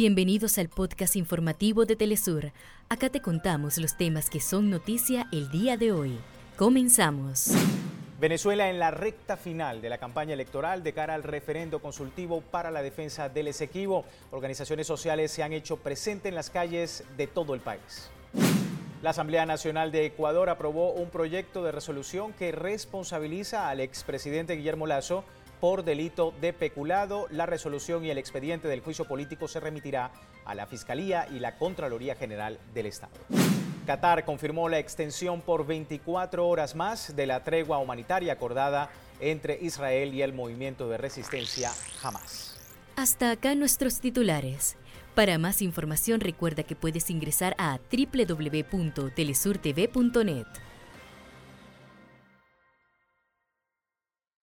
Bienvenidos al podcast informativo de Telesur. Acá te contamos los temas que son noticia el día de hoy. Comenzamos. Venezuela en la recta final de la campaña electoral de cara al referendo consultivo para la defensa del Esequibo. Organizaciones sociales se han hecho presentes en las calles de todo el país. La Asamblea Nacional de Ecuador aprobó un proyecto de resolución que responsabiliza al expresidente Guillermo Lazo por delito de peculado. La resolución y el expediente del juicio político se remitirá a la Fiscalía y la Contraloría General del Estado. Qatar confirmó la extensión por 24 horas más de la tregua humanitaria acordada entre Israel y el movimiento de resistencia Hamas. Hasta acá nuestros titulares. Para más información recuerda que puedes ingresar a www.telesurtv.net.